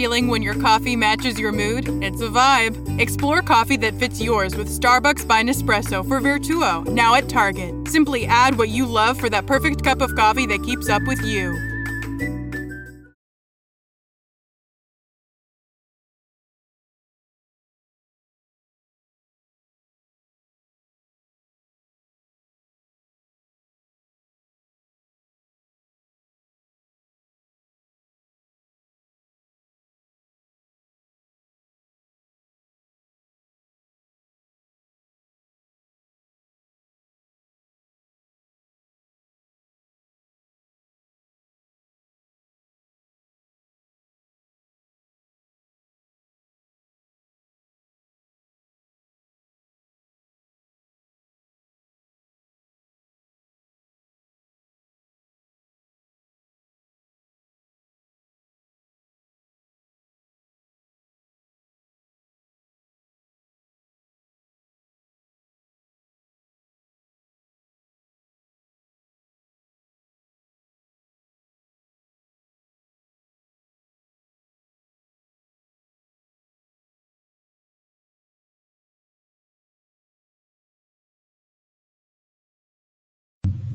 Feeling when your coffee matches your mood? It's a vibe. Explore coffee that fits yours with Starbucks by Nespresso for Vertuo, now at Target. Simply add what you love for that perfect cup of coffee that keeps up with you.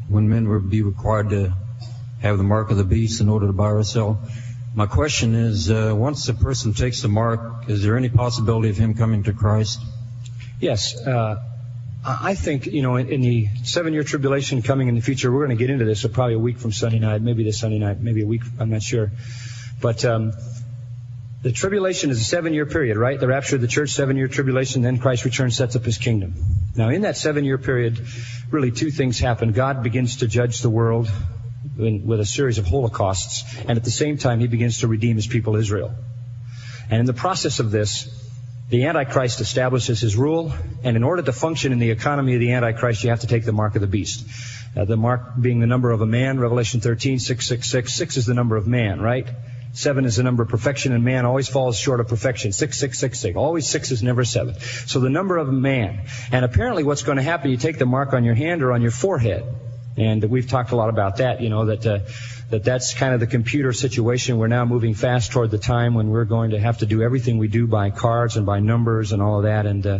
When men would be required to have the mark of the beast in order to buy or sell. My question is, uh, once a person takes the mark, is there any possibility of him coming to Christ? Yes. Uh, I think, you know, in, in the seven year tribulation coming in the future, we're going to get into this so probably a week from Sunday night, maybe this Sunday night, maybe a week, I'm not sure. But um, the tribulation is a seven year period, right? The rapture of the church, seven year tribulation, then Christ returns, sets up his kingdom. Now, in that seven year period, really two things happen. God begins to judge the world in, with a series of holocausts, and at the same time, he begins to redeem his people Israel. And in the process of this, the Antichrist establishes his rule, and in order to function in the economy of the Antichrist, you have to take the mark of the beast. Uh, the mark being the number of a man, Revelation 13, 666. Six is the number of man, right? Seven is the number of perfection, and man always falls short of perfection. Six, six, six, six. Always six is never seven. So the number of man. And apparently what's going to happen, you take the mark on your hand or on your forehead. And we've talked a lot about that, you know, that, uh, that that's kind of the computer situation. We're now moving fast toward the time when we're going to have to do everything we do by cards and by numbers and all of that. And uh,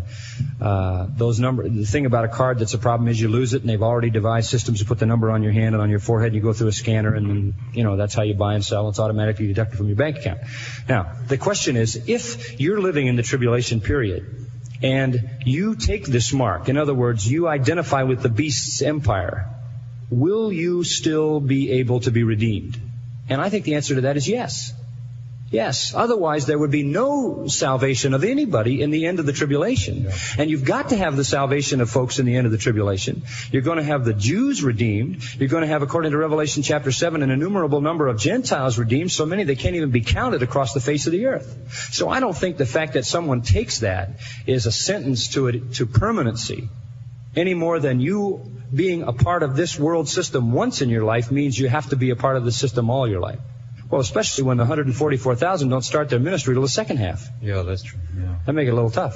uh, those numbers, the thing about a card that's a problem is you lose it, and they've already devised systems to put the number on your hand and on your forehead, and you go through a scanner, and then, you know that's how you buy and sell. It's automatically deducted from your bank account. Now, the question is, if you're living in the tribulation period and you take this mark, in other words, you identify with the beast's empire will you still be able to be redeemed? And I think the answer to that is yes. Yes. Otherwise, there would be no salvation of anybody in the end of the tribulation. Yeah. And you've got to have the salvation of folks in the end of the tribulation. You're going to have the Jews redeemed. You're going to have, according to Revelation chapter 7, an innumerable number of Gentiles redeemed, so many they can't even be counted across the face of the earth. So I don't think the fact that someone takes that is a sentence to it, to permanency any more than you being a part of this world system once in your life means you have to be a part of the system all your life. Well, especially when the 144,000 don't start their ministry till the second half. Yeah, that's true. Yeah. That make it a little tough.